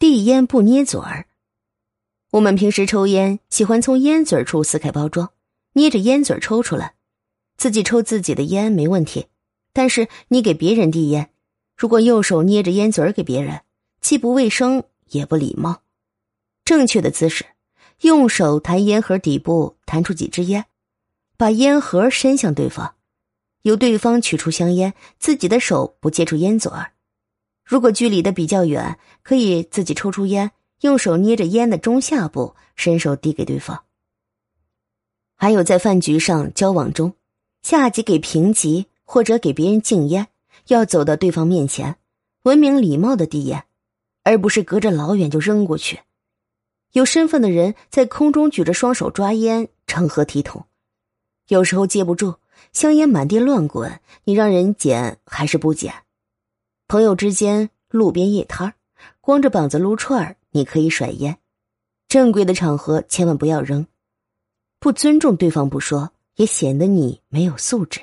递烟不捏嘴儿。我们平时抽烟，喜欢从烟嘴处撕开包装，捏着烟嘴抽出来，自己抽自己的烟没问题。但是你给别人递烟，如果右手捏着烟嘴给别人，既不卫生也不礼貌。正确的姿势，用手弹烟盒底部，弹出几支烟，把烟盒伸向对方。由对方取出香烟，自己的手不接触烟嘴儿。如果距离的比较远，可以自己抽出烟，用手捏着烟的中下部，伸手递给对方。还有在饭局上交往中，下级给平级或者给别人敬烟，要走到对方面前，文明礼貌的递烟，而不是隔着老远就扔过去。有身份的人在空中举着双手抓烟，成何体统？有时候接不住。香烟满地乱滚，你让人捡还是不捡？朋友之间路边夜摊儿光着膀子撸串儿，你可以甩烟。正规的场合千万不要扔，不尊重对方不说，也显得你没有素质。